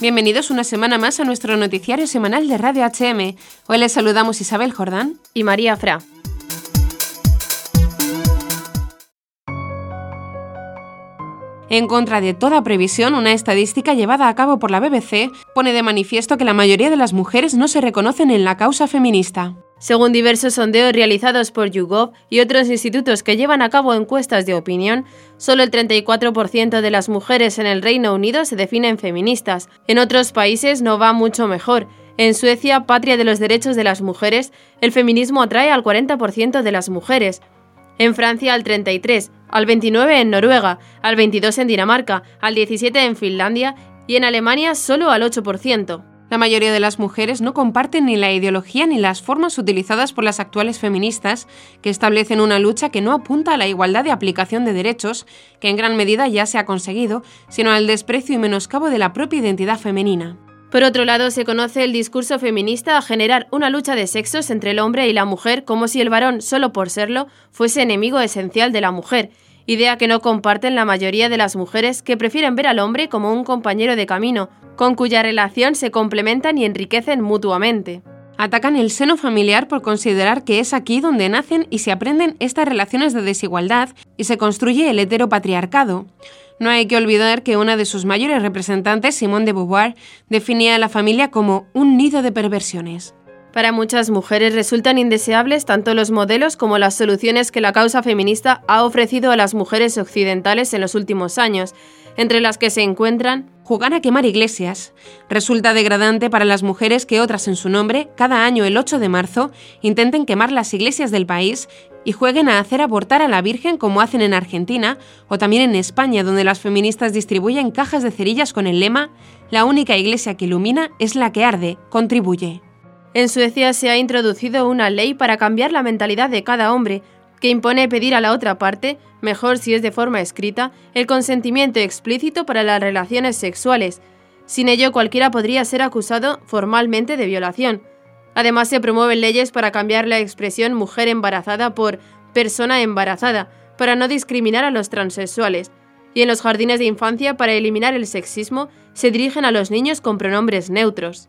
Bienvenidos una semana más a nuestro noticiario semanal de Radio HM. Hoy les saludamos Isabel Jordán y María Fra. En contra de toda previsión, una estadística llevada a cabo por la BBC pone de manifiesto que la mayoría de las mujeres no se reconocen en la causa feminista. Según diversos sondeos realizados por YouGov y otros institutos que llevan a cabo encuestas de opinión, solo el 34% de las mujeres en el Reino Unido se definen feministas. En otros países no va mucho mejor. En Suecia, patria de los derechos de las mujeres, el feminismo atrae al 40% de las mujeres. En Francia al 33, al 29 en Noruega, al 22 en Dinamarca, al 17 en Finlandia y en Alemania solo al 8%. La mayoría de las mujeres no comparten ni la ideología ni las formas utilizadas por las actuales feministas, que establecen una lucha que no apunta a la igualdad de aplicación de derechos, que en gran medida ya se ha conseguido, sino al desprecio y menoscabo de la propia identidad femenina. Por otro lado, se conoce el discurso feminista a generar una lucha de sexos entre el hombre y la mujer como si el varón, solo por serlo, fuese enemigo esencial de la mujer, idea que no comparten la mayoría de las mujeres que prefieren ver al hombre como un compañero de camino, con cuya relación se complementan y enriquecen mutuamente. Atacan el seno familiar por considerar que es aquí donde nacen y se aprenden estas relaciones de desigualdad y se construye el heteropatriarcado. No hay que olvidar que una de sus mayores representantes, Simone de Beauvoir, definía a la familia como un nido de perversiones. Para muchas mujeres resultan indeseables tanto los modelos como las soluciones que la causa feminista ha ofrecido a las mujeres occidentales en los últimos años, entre las que se encuentran jugar a quemar iglesias. Resulta degradante para las mujeres que otras en su nombre, cada año el 8 de marzo, intenten quemar las iglesias del país y jueguen a hacer abortar a la Virgen como hacen en Argentina o también en España, donde las feministas distribuyen cajas de cerillas con el lema La única iglesia que ilumina es la que arde, contribuye. En Suecia se ha introducido una ley para cambiar la mentalidad de cada hombre, que impone pedir a la otra parte, mejor si es de forma escrita, el consentimiento explícito para las relaciones sexuales. Sin ello cualquiera podría ser acusado formalmente de violación. Además se promueven leyes para cambiar la expresión mujer embarazada por persona embarazada, para no discriminar a los transexuales. Y en los jardines de infancia, para eliminar el sexismo, se dirigen a los niños con pronombres neutros.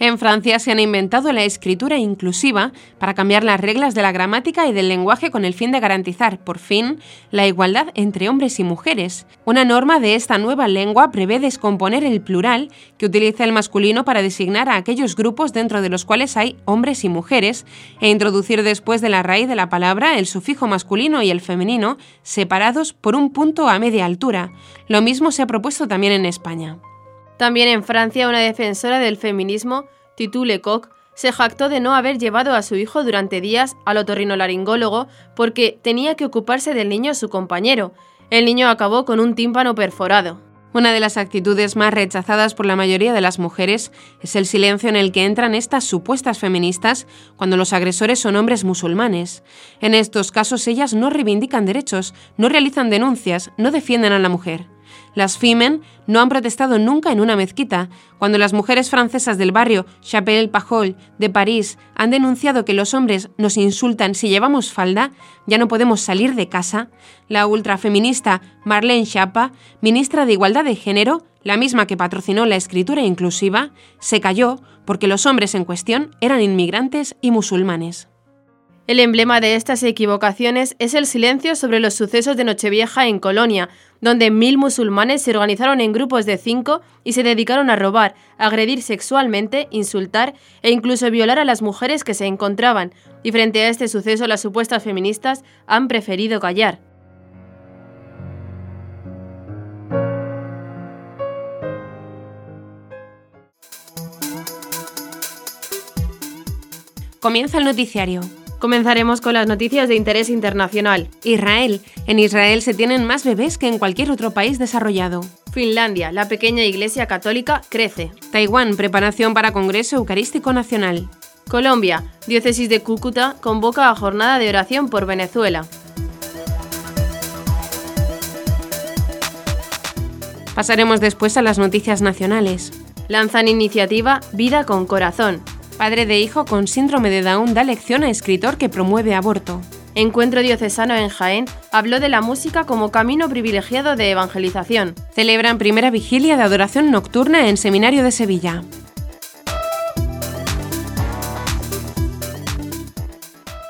En Francia se han inventado la escritura inclusiva para cambiar las reglas de la gramática y del lenguaje con el fin de garantizar, por fin, la igualdad entre hombres y mujeres. Una norma de esta nueva lengua prevé descomponer el plural que utiliza el masculino para designar a aquellos grupos dentro de los cuales hay hombres y mujeres e introducir después de la raíz de la palabra el sufijo masculino y el femenino separados por un punto a media altura. Lo mismo se ha propuesto también en España. También en Francia, una defensora del feminismo, Titu Lecoq, se jactó de no haber llevado a su hijo durante días al otorrinolaringólogo porque tenía que ocuparse del niño su compañero. El niño acabó con un tímpano perforado. Una de las actitudes más rechazadas por la mayoría de las mujeres es el silencio en el que entran estas supuestas feministas cuando los agresores son hombres musulmanes. En estos casos ellas no reivindican derechos, no realizan denuncias, no defienden a la mujer. Las Fimen no han protestado nunca en una mezquita. Cuando las mujeres francesas del barrio Chapelle Pajol de París han denunciado que los hombres nos insultan si llevamos falda, ya no podemos salir de casa, la ultrafeminista Marlene Schiappa, ministra de Igualdad de Género, la misma que patrocinó la escritura inclusiva, se cayó porque los hombres en cuestión eran inmigrantes y musulmanes. El emblema de estas equivocaciones es el silencio sobre los sucesos de Nochevieja en Colonia, donde mil musulmanes se organizaron en grupos de cinco y se dedicaron a robar, agredir sexualmente, insultar e incluso violar a las mujeres que se encontraban, y frente a este suceso las supuestas feministas han preferido callar. Comienza el noticiario. Comenzaremos con las noticias de interés internacional. Israel. En Israel se tienen más bebés que en cualquier otro país desarrollado. Finlandia. La pequeña iglesia católica crece. Taiwán. Preparación para Congreso Eucarístico Nacional. Colombia. Diócesis de Cúcuta convoca a jornada de oración por Venezuela. Pasaremos después a las noticias nacionales. Lanzan iniciativa Vida con Corazón. Padre de hijo con síndrome de Down da lección a escritor que promueve aborto. Encuentro Diocesano en Jaén habló de la música como camino privilegiado de evangelización. Celebran primera vigilia de adoración nocturna en Seminario de Sevilla.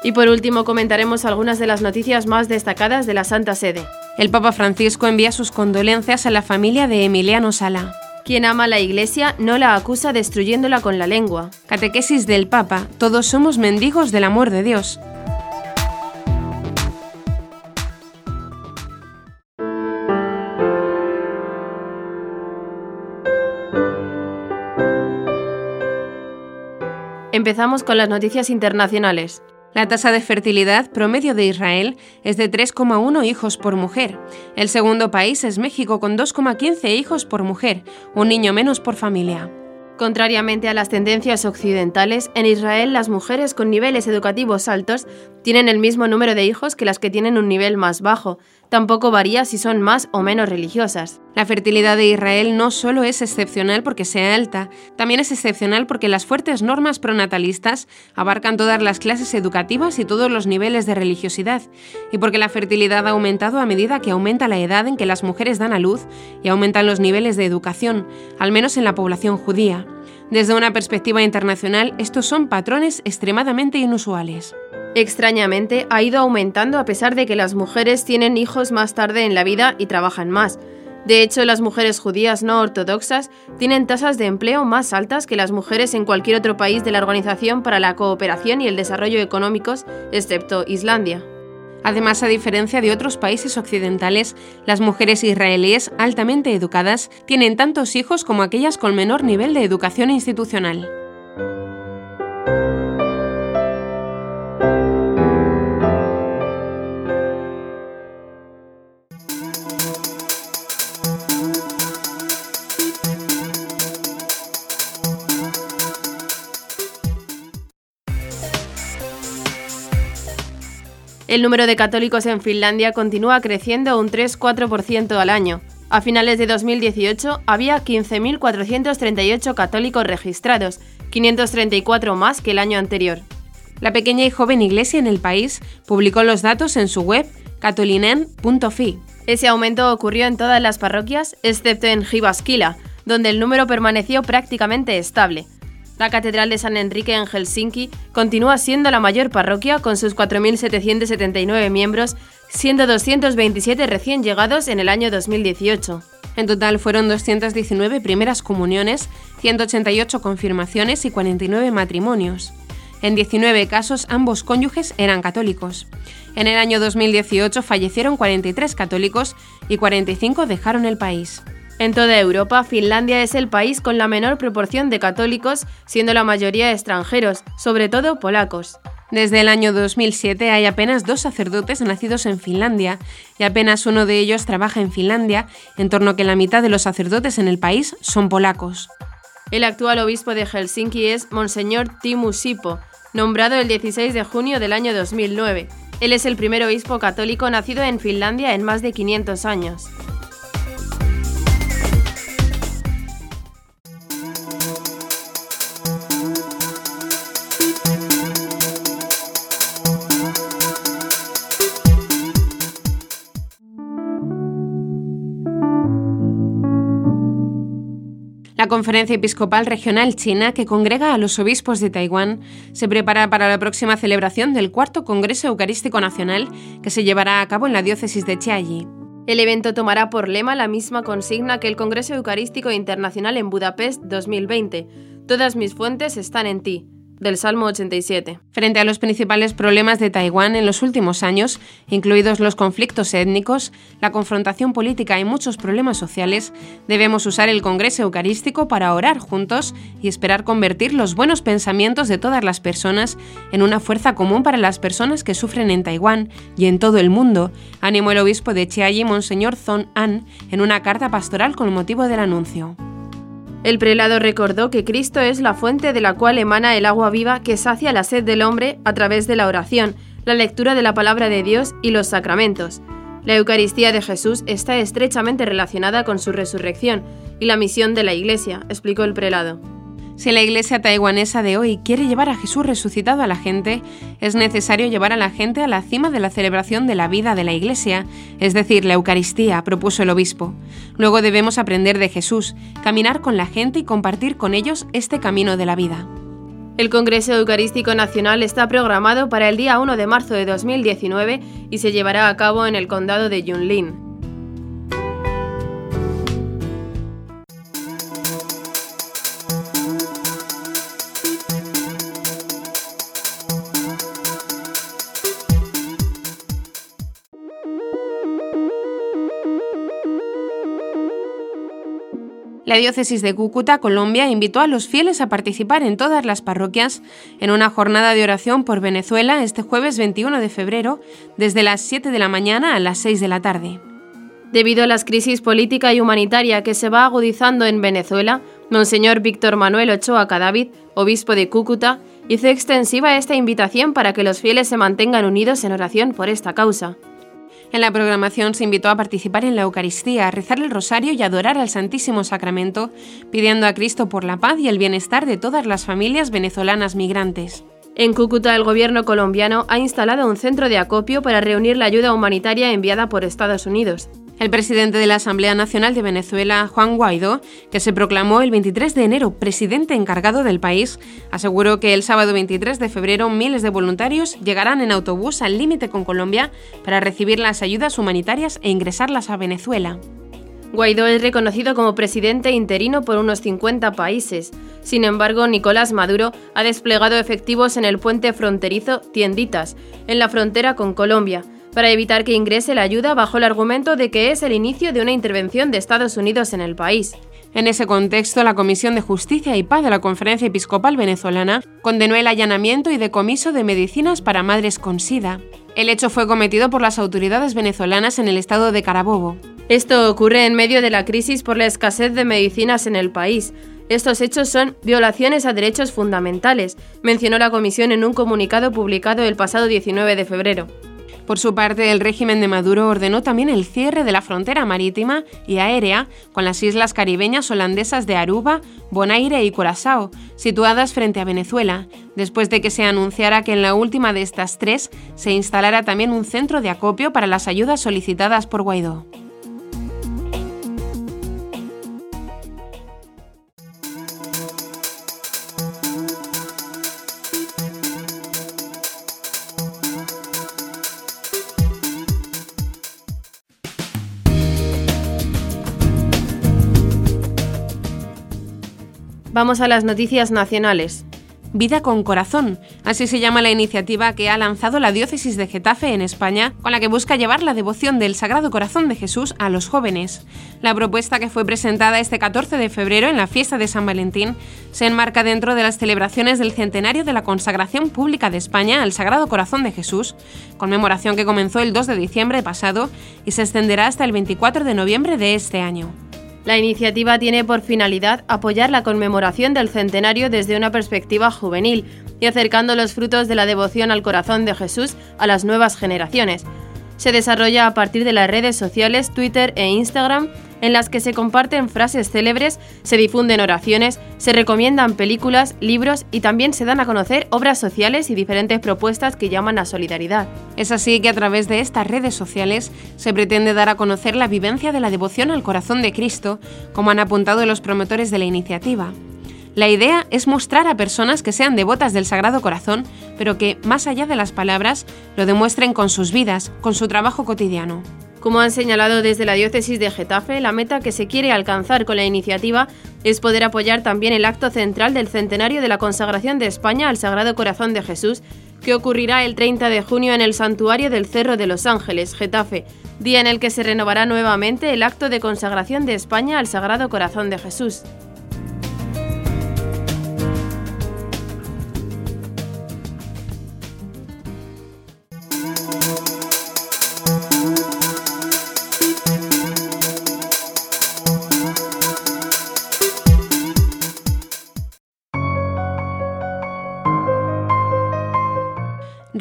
Y por último comentaremos algunas de las noticias más destacadas de la Santa Sede. El Papa Francisco envía sus condolencias a la familia de Emiliano Sala. Quien ama la Iglesia no la acusa destruyéndola con la lengua. Catequesis del Papa, todos somos mendigos del amor de Dios. Empezamos con las noticias internacionales. La tasa de fertilidad promedio de Israel es de 3,1 hijos por mujer. El segundo país es México con 2,15 hijos por mujer, un niño menos por familia. Contrariamente a las tendencias occidentales, en Israel las mujeres con niveles educativos altos tienen el mismo número de hijos que las que tienen un nivel más bajo. Tampoco varía si son más o menos religiosas. La fertilidad de Israel no solo es excepcional porque sea alta, también es excepcional porque las fuertes normas pronatalistas abarcan todas las clases educativas y todos los niveles de religiosidad, y porque la fertilidad ha aumentado a medida que aumenta la edad en que las mujeres dan a luz y aumentan los niveles de educación, al menos en la población judía. Desde una perspectiva internacional, estos son patrones extremadamente inusuales. Extrañamente, ha ido aumentando a pesar de que las mujeres tienen hijos más tarde en la vida y trabajan más. De hecho, las mujeres judías no ortodoxas tienen tasas de empleo más altas que las mujeres en cualquier otro país de la Organización para la Cooperación y el Desarrollo Económicos, excepto Islandia. Además, a diferencia de otros países occidentales, las mujeres israelíes altamente educadas tienen tantos hijos como aquellas con menor nivel de educación institucional. El número de católicos en Finlandia continúa creciendo un 3-4% al año. A finales de 2018 había 15.438 católicos registrados, 534 más que el año anterior. La pequeña y joven iglesia en el país publicó los datos en su web catolinen.fi. Ese aumento ocurrió en todas las parroquias, excepto en Jyväskylä, donde el número permaneció prácticamente estable, la Catedral de San Enrique en Helsinki continúa siendo la mayor parroquia con sus 4.779 miembros, siendo 227 recién llegados en el año 2018. En total fueron 219 primeras comuniones, 188 confirmaciones y 49 matrimonios. En 19 casos ambos cónyuges eran católicos. En el año 2018 fallecieron 43 católicos y 45 dejaron el país. En toda Europa, Finlandia es el país con la menor proporción de católicos, siendo la mayoría extranjeros, sobre todo polacos. Desde el año 2007 hay apenas dos sacerdotes nacidos en Finlandia y apenas uno de ellos trabaja en Finlandia, en torno a que la mitad de los sacerdotes en el país son polacos. El actual obispo de Helsinki es Monseñor Timu Sipo, nombrado el 16 de junio del año 2009. Él es el primer obispo católico nacido en Finlandia en más de 500 años. La Conferencia Episcopal Regional China, que congrega a los obispos de Taiwán, se prepara para la próxima celebración del cuarto Congreso Eucarístico Nacional que se llevará a cabo en la diócesis de Chiayi. El evento tomará por lema la misma consigna que el Congreso Eucarístico Internacional en Budapest 2020. Todas mis fuentes están en ti del Salmo 87. Frente a los principales problemas de Taiwán en los últimos años, incluidos los conflictos étnicos, la confrontación política y muchos problemas sociales, debemos usar el Congreso Eucarístico para orar juntos y esperar convertir los buenos pensamientos de todas las personas en una fuerza común para las personas que sufren en Taiwán y en todo el mundo, animó el obispo de Chiayi, Monseñor Zon An, en una carta pastoral con motivo del anuncio. El prelado recordó que Cristo es la fuente de la cual emana el agua viva que sacia la sed del hombre a través de la oración, la lectura de la palabra de Dios y los sacramentos. La Eucaristía de Jesús está estrechamente relacionada con su resurrección y la misión de la Iglesia, explicó el prelado. Si la iglesia taiwanesa de hoy quiere llevar a Jesús resucitado a la gente, es necesario llevar a la gente a la cima de la celebración de la vida de la iglesia, es decir, la Eucaristía, propuso el obispo. Luego debemos aprender de Jesús, caminar con la gente y compartir con ellos este camino de la vida. El Congreso Eucarístico Nacional está programado para el día 1 de marzo de 2019 y se llevará a cabo en el condado de Yunlin. La diócesis de Cúcuta, Colombia, invitó a los fieles a participar en todas las parroquias en una jornada de oración por Venezuela este jueves 21 de febrero, desde las 7 de la mañana a las 6 de la tarde. Debido a la crisis política y humanitaria que se va agudizando en Venezuela, Monseñor Víctor Manuel Ochoa Cadavid, obispo de Cúcuta, hizo extensiva esta invitación para que los fieles se mantengan unidos en oración por esta causa. En la programación se invitó a participar en la Eucaristía, a rezar el rosario y adorar al Santísimo Sacramento, pidiendo a Cristo por la paz y el bienestar de todas las familias venezolanas migrantes. En Cúcuta, el gobierno colombiano ha instalado un centro de acopio para reunir la ayuda humanitaria enviada por Estados Unidos. El presidente de la Asamblea Nacional de Venezuela, Juan Guaidó, que se proclamó el 23 de enero presidente encargado del país, aseguró que el sábado 23 de febrero miles de voluntarios llegarán en autobús al límite con Colombia para recibir las ayudas humanitarias e ingresarlas a Venezuela. Guaidó es reconocido como presidente interino por unos 50 países. Sin embargo, Nicolás Maduro ha desplegado efectivos en el puente fronterizo Tienditas, en la frontera con Colombia, para evitar que ingrese la ayuda bajo el argumento de que es el inicio de una intervención de Estados Unidos en el país. En ese contexto, la Comisión de Justicia y Paz de la Conferencia Episcopal Venezolana condenó el allanamiento y decomiso de medicinas para madres con SIDA. El hecho fue cometido por las autoridades venezolanas en el estado de Carabobo. Esto ocurre en medio de la crisis por la escasez de medicinas en el país. Estos hechos son violaciones a derechos fundamentales, mencionó la Comisión en un comunicado publicado el pasado 19 de febrero. Por su parte, el régimen de Maduro ordenó también el cierre de la frontera marítima y aérea con las islas caribeñas holandesas de Aruba, Bonaire y Curazao, situadas frente a Venezuela, después de que se anunciara que en la última de estas tres se instalara también un centro de acopio para las ayudas solicitadas por Guaidó. Vamos a las noticias nacionales. Vida con Corazón, así se llama la iniciativa que ha lanzado la Diócesis de Getafe en España, con la que busca llevar la devoción del Sagrado Corazón de Jesús a los jóvenes. La propuesta que fue presentada este 14 de febrero en la fiesta de San Valentín se enmarca dentro de las celebraciones del centenario de la consagración pública de España al Sagrado Corazón de Jesús, conmemoración que comenzó el 2 de diciembre pasado y se extenderá hasta el 24 de noviembre de este año. La iniciativa tiene por finalidad apoyar la conmemoración del centenario desde una perspectiva juvenil y acercando los frutos de la devoción al corazón de Jesús a las nuevas generaciones. Se desarrolla a partir de las redes sociales Twitter e Instagram en las que se comparten frases célebres, se difunden oraciones, se recomiendan películas, libros y también se dan a conocer obras sociales y diferentes propuestas que llaman a solidaridad. Es así que a través de estas redes sociales se pretende dar a conocer la vivencia de la devoción al corazón de Cristo, como han apuntado los promotores de la iniciativa. La idea es mostrar a personas que sean devotas del Sagrado Corazón, pero que, más allá de las palabras, lo demuestren con sus vidas, con su trabajo cotidiano. Como han señalado desde la diócesis de Getafe, la meta que se quiere alcanzar con la iniciativa es poder apoyar también el acto central del centenario de la consagración de España al Sagrado Corazón de Jesús, que ocurrirá el 30 de junio en el santuario del Cerro de los Ángeles, Getafe, día en el que se renovará nuevamente el acto de consagración de España al Sagrado Corazón de Jesús.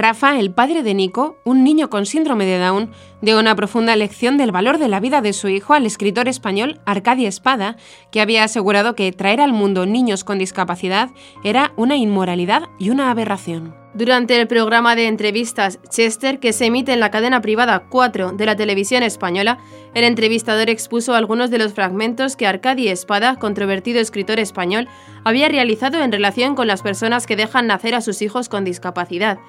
Rafa, el padre de Nico, un niño con síndrome de Down, dio una profunda lección del valor de la vida de su hijo al escritor español Arcadia Espada, que había asegurado que traer al mundo niños con discapacidad era una inmoralidad y una aberración. Durante el programa de entrevistas Chester, que se emite en la cadena privada 4 de la televisión española, el entrevistador expuso algunos de los fragmentos que Arcadia Espada, controvertido escritor español, había realizado en relación con las personas que dejan nacer a sus hijos con discapacidad.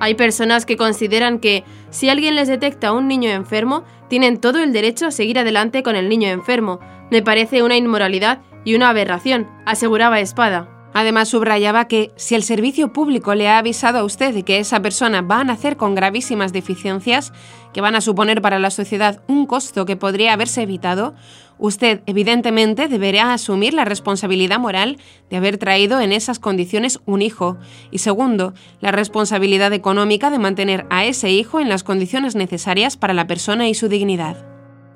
Hay personas que consideran que si alguien les detecta un niño enfermo, tienen todo el derecho a seguir adelante con el niño enfermo. Me parece una inmoralidad y una aberración, aseguraba Espada. Además, subrayaba que si el servicio público le ha avisado a usted de que esa persona va a nacer con gravísimas deficiencias que van a suponer para la sociedad un costo que podría haberse evitado, usted evidentemente deberá asumir la responsabilidad moral de haber traído en esas condiciones un hijo y segundo, la responsabilidad económica de mantener a ese hijo en las condiciones necesarias para la persona y su dignidad.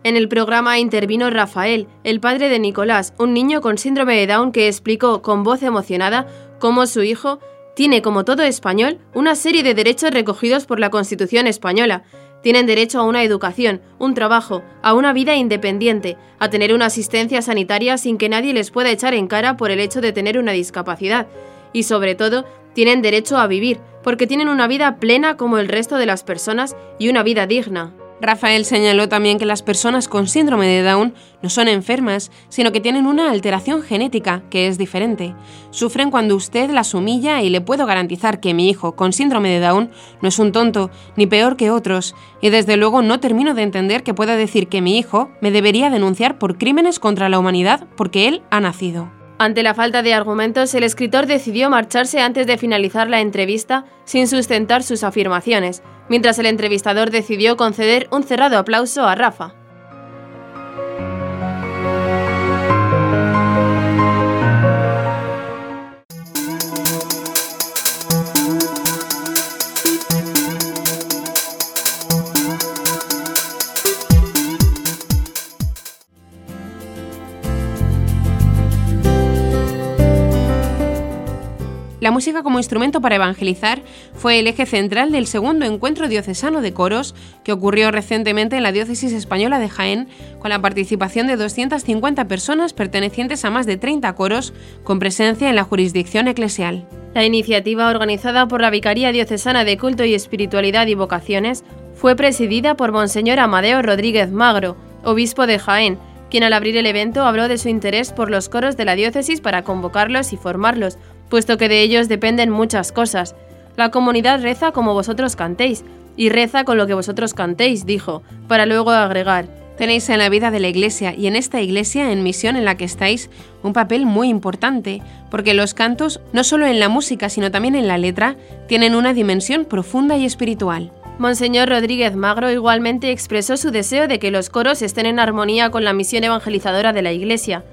En el programa intervino Rafael, el padre de Nicolás, un niño con síndrome de Down que explicó con voz emocionada cómo su hijo tiene, como todo español, una serie de derechos recogidos por la Constitución española. Tienen derecho a una educación, un trabajo, a una vida independiente, a tener una asistencia sanitaria sin que nadie les pueda echar en cara por el hecho de tener una discapacidad. Y sobre todo, tienen derecho a vivir, porque tienen una vida plena como el resto de las personas y una vida digna. Rafael señaló también que las personas con síndrome de Down no son enfermas, sino que tienen una alteración genética que es diferente. Sufren cuando usted las humilla y le puedo garantizar que mi hijo con síndrome de Down no es un tonto, ni peor que otros, y desde luego no termino de entender que pueda decir que mi hijo me debería denunciar por crímenes contra la humanidad porque él ha nacido. Ante la falta de argumentos, el escritor decidió marcharse antes de finalizar la entrevista sin sustentar sus afirmaciones, mientras el entrevistador decidió conceder un cerrado aplauso a Rafa. La música como instrumento para evangelizar fue el eje central del segundo encuentro diocesano de coros que ocurrió recientemente en la diócesis española de Jaén, con la participación de 250 personas pertenecientes a más de 30 coros con presencia en la jurisdicción eclesial. La iniciativa organizada por la Vicaría Diocesana de Culto y Espiritualidad y Vocaciones fue presidida por Monseñor Amadeo Rodríguez Magro, obispo de Jaén, quien al abrir el evento habló de su interés por los coros de la diócesis para convocarlos y formarlos, puesto que de ellos dependen muchas cosas. La comunidad reza como vosotros cantéis, y reza con lo que vosotros cantéis, dijo, para luego agregar, Tenéis en la vida de la Iglesia y en esta Iglesia en misión en la que estáis un papel muy importante, porque los cantos, no solo en la música, sino también en la letra, tienen una dimensión profunda y espiritual. Monseñor Rodríguez Magro igualmente expresó su deseo de que los coros estén en armonía con la misión evangelizadora de la Iglesia,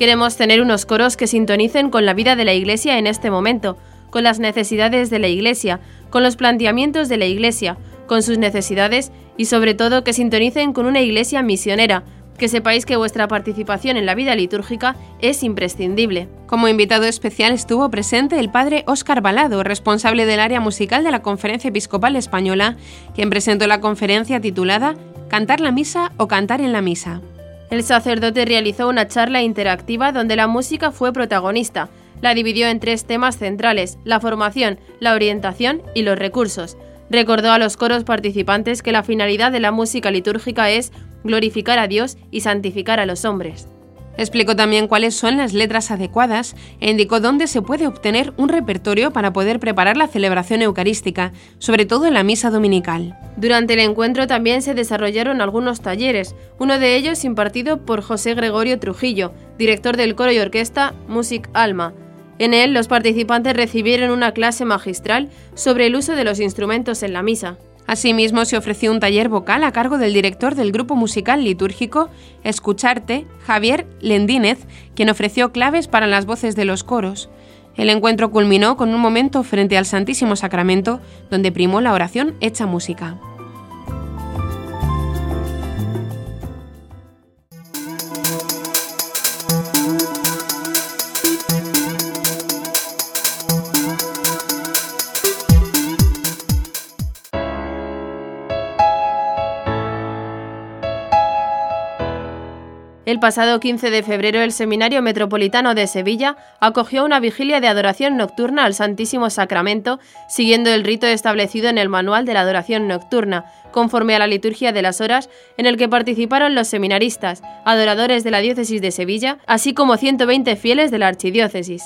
Queremos tener unos coros que sintonicen con la vida de la Iglesia en este momento, con las necesidades de la Iglesia, con los planteamientos de la Iglesia, con sus necesidades y sobre todo que sintonicen con una Iglesia misionera, que sepáis que vuestra participación en la vida litúrgica es imprescindible. Como invitado especial estuvo presente el padre Óscar Balado, responsable del área musical de la Conferencia Episcopal Española, quien presentó la conferencia titulada Cantar la misa o cantar en la misa. El sacerdote realizó una charla interactiva donde la música fue protagonista. La dividió en tres temas centrales, la formación, la orientación y los recursos. Recordó a los coros participantes que la finalidad de la música litúrgica es glorificar a Dios y santificar a los hombres. Explicó también cuáles son las letras adecuadas e indicó dónde se puede obtener un repertorio para poder preparar la celebración eucarística, sobre todo en la misa dominical. Durante el encuentro también se desarrollaron algunos talleres, uno de ellos impartido por José Gregorio Trujillo, director del coro y orquesta Music Alma. En él los participantes recibieron una clase magistral sobre el uso de los instrumentos en la misa. Asimismo, se ofreció un taller vocal a cargo del director del grupo musical litúrgico Escucharte, Javier Lendínez, quien ofreció claves para las voces de los coros. El encuentro culminó con un momento frente al Santísimo Sacramento, donde primó la oración hecha música. El pasado 15 de febrero el Seminario Metropolitano de Sevilla acogió una vigilia de adoración nocturna al Santísimo Sacramento, siguiendo el rito establecido en el Manual de la Adoración Nocturna, conforme a la liturgia de las horas, en el que participaron los seminaristas, adoradores de la Diócesis de Sevilla, así como 120 fieles de la Archidiócesis.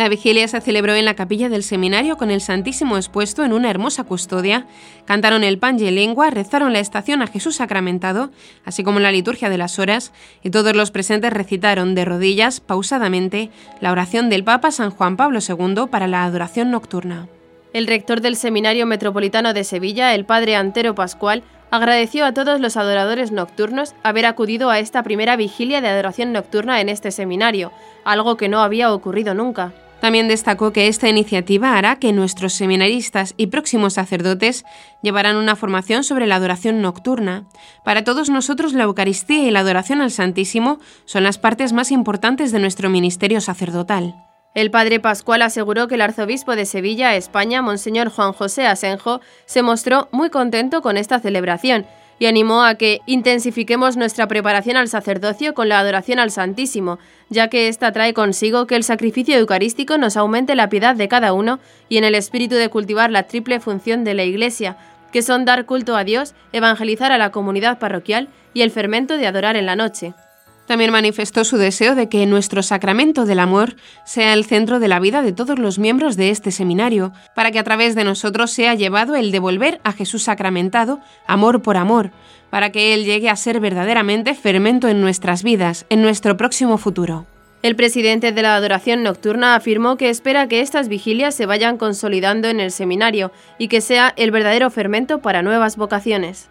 La vigilia se celebró en la capilla del seminario con el Santísimo expuesto en una hermosa custodia. Cantaron el pan y lengua, rezaron la estación a Jesús sacramentado, así como la liturgia de las horas, y todos los presentes recitaron de rodillas, pausadamente, la oración del Papa San Juan Pablo II para la adoración nocturna. El rector del Seminario Metropolitano de Sevilla, el padre Antero Pascual, agradeció a todos los adoradores nocturnos haber acudido a esta primera vigilia de adoración nocturna en este seminario, algo que no había ocurrido nunca. También destacó que esta iniciativa hará que nuestros seminaristas y próximos sacerdotes llevarán una formación sobre la adoración nocturna. Para todos nosotros la Eucaristía y la adoración al Santísimo son las partes más importantes de nuestro ministerio sacerdotal. El padre Pascual aseguró que el arzobispo de Sevilla, España, Monseñor Juan José Asenjo, se mostró muy contento con esta celebración y animó a que intensifiquemos nuestra preparación al sacerdocio con la adoración al Santísimo, ya que ésta trae consigo que el sacrificio eucarístico nos aumente la piedad de cada uno y en el espíritu de cultivar la triple función de la Iglesia, que son dar culto a Dios, evangelizar a la comunidad parroquial y el fermento de adorar en la noche. También manifestó su deseo de que nuestro sacramento del amor sea el centro de la vida de todos los miembros de este seminario, para que a través de nosotros sea llevado el devolver a Jesús sacramentado amor por amor, para que Él llegue a ser verdaderamente fermento en nuestras vidas, en nuestro próximo futuro. El presidente de la Adoración Nocturna afirmó que espera que estas vigilias se vayan consolidando en el seminario y que sea el verdadero fermento para nuevas vocaciones.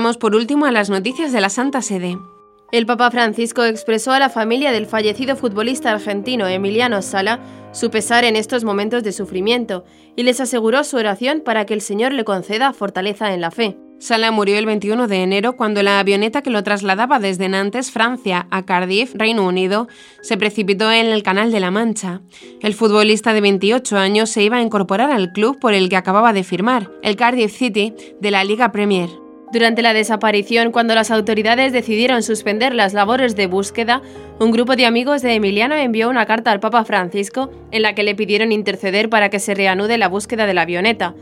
Por último a las noticias de la Santa Sede. El Papa Francisco expresó a la familia del fallecido futbolista argentino Emiliano Sala su pesar en estos momentos de sufrimiento y les aseguró su oración para que el Señor le conceda fortaleza en la fe. Sala murió el 21 de enero cuando la avioneta que lo trasladaba desde Nantes, Francia, a Cardiff, Reino Unido, se precipitó en el Canal de la Mancha. El futbolista de 28 años se iba a incorporar al club por el que acababa de firmar, el Cardiff City, de la Liga Premier. Durante la desaparición, cuando las autoridades decidieron suspender las labores de búsqueda, un grupo de amigos de Emiliano envió una carta al Papa Francisco en la que le pidieron interceder para que se reanude la búsqueda de la avioneta.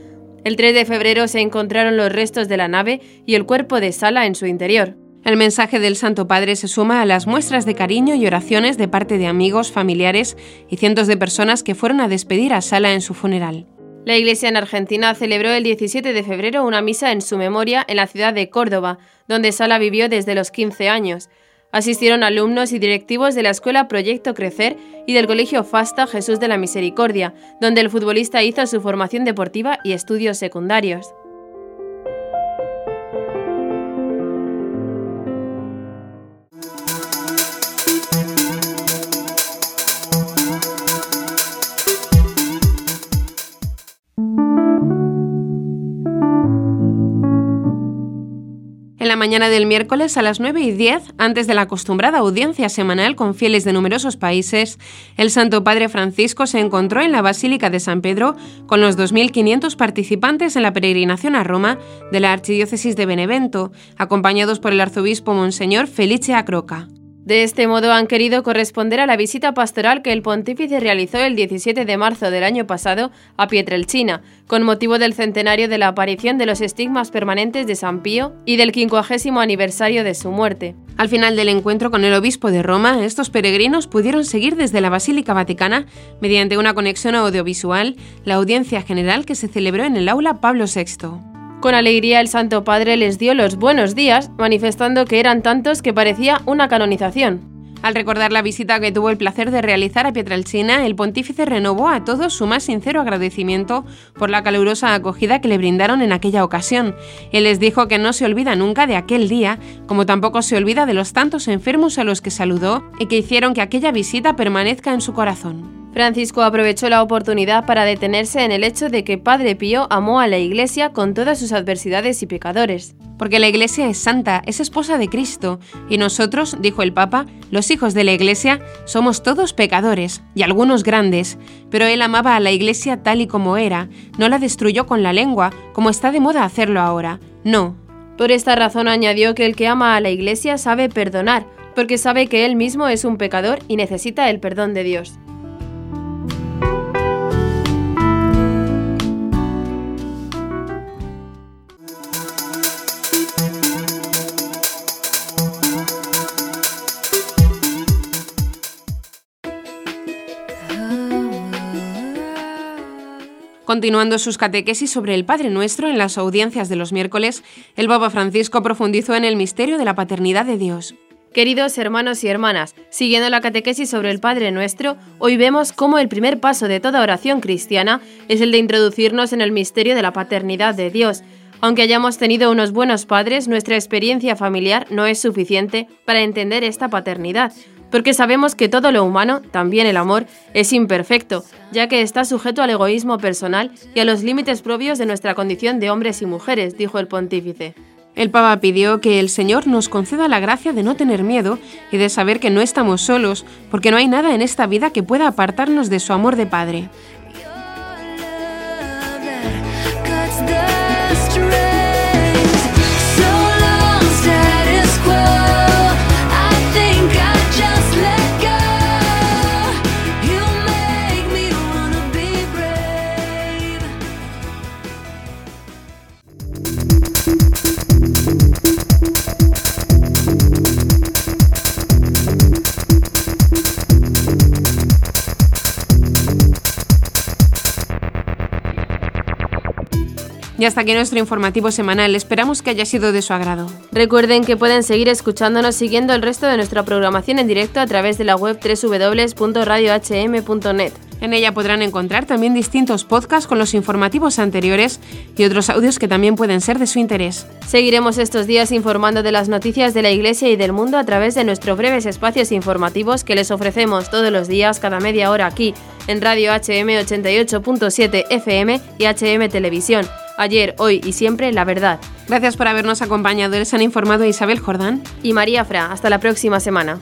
El 3 de febrero se encontraron los restos de la nave y el cuerpo de Sala en su interior. El mensaje del Santo Padre se suma a las muestras de cariño y oraciones de parte de amigos, familiares y cientos de personas que fueron a despedir a Sala en su funeral. La Iglesia en Argentina celebró el 17 de febrero una misa en su memoria en la ciudad de Córdoba, donde Sala vivió desde los 15 años. Asistieron alumnos y directivos de la Escuela Proyecto Crecer y del Colegio Fasta Jesús de la Misericordia, donde el futbolista hizo su formación deportiva y estudios secundarios. Mañana del miércoles a las 9 y 10, antes de la acostumbrada audiencia semanal con fieles de numerosos países, el Santo Padre Francisco se encontró en la Basílica de San Pedro con los 2.500 participantes en la peregrinación a Roma de la Archidiócesis de Benevento, acompañados por el arzobispo Monseñor Felice Acroca. De este modo han querido corresponder a la visita pastoral que el pontífice realizó el 17 de marzo del año pasado a Pietrelcina, con motivo del centenario de la aparición de los estigmas permanentes de San Pío y del quincuagésimo aniversario de su muerte. Al final del encuentro con el obispo de Roma, estos peregrinos pudieron seguir desde la Basílica Vaticana, mediante una conexión audiovisual, la audiencia general que se celebró en el aula Pablo VI. Con alegría el Santo Padre les dio los buenos días, manifestando que eran tantos que parecía una canonización. Al recordar la visita que tuvo el placer de realizar a Pietrelcina, el pontífice renovó a todos su más sincero agradecimiento por la calurosa acogida que le brindaron en aquella ocasión. Él les dijo que no se olvida nunca de aquel día, como tampoco se olvida de los tantos enfermos a los que saludó y que hicieron que aquella visita permanezca en su corazón. Francisco aprovechó la oportunidad para detenerse en el hecho de que Padre Pío amó a la Iglesia con todas sus adversidades y pecadores. Porque la Iglesia es santa, es esposa de Cristo, y nosotros, dijo el Papa, los hijos de la Iglesia, somos todos pecadores, y algunos grandes, pero él amaba a la Iglesia tal y como era, no la destruyó con la lengua, como está de moda hacerlo ahora, no. Por esta razón añadió que el que ama a la Iglesia sabe perdonar, porque sabe que él mismo es un pecador y necesita el perdón de Dios. Continuando sus catequesis sobre el Padre Nuestro en las audiencias de los miércoles, el Papa Francisco profundizó en el misterio de la paternidad de Dios. Queridos hermanos y hermanas, siguiendo la catequesis sobre el Padre Nuestro, hoy vemos cómo el primer paso de toda oración cristiana es el de introducirnos en el misterio de la paternidad de Dios. Aunque hayamos tenido unos buenos padres, nuestra experiencia familiar no es suficiente para entender esta paternidad porque sabemos que todo lo humano, también el amor, es imperfecto, ya que está sujeto al egoísmo personal y a los límites propios de nuestra condición de hombres y mujeres, dijo el pontífice. El Papa pidió que el Señor nos conceda la gracia de no tener miedo y de saber que no estamos solos, porque no hay nada en esta vida que pueda apartarnos de su amor de Padre. Y hasta aquí nuestro informativo semanal. Esperamos que haya sido de su agrado. Recuerden que pueden seguir escuchándonos siguiendo el resto de nuestra programación en directo a través de la web www.radiohm.net. En ella podrán encontrar también distintos podcasts con los informativos anteriores y otros audios que también pueden ser de su interés. Seguiremos estos días informando de las noticias de la Iglesia y del mundo a través de nuestros breves espacios informativos que les ofrecemos todos los días cada media hora aquí en Radio HM 88.7 FM y HM Televisión. Ayer, hoy y siempre, la verdad. Gracias por habernos acompañado. Les han informado Isabel Jordán y María Fra. Hasta la próxima semana.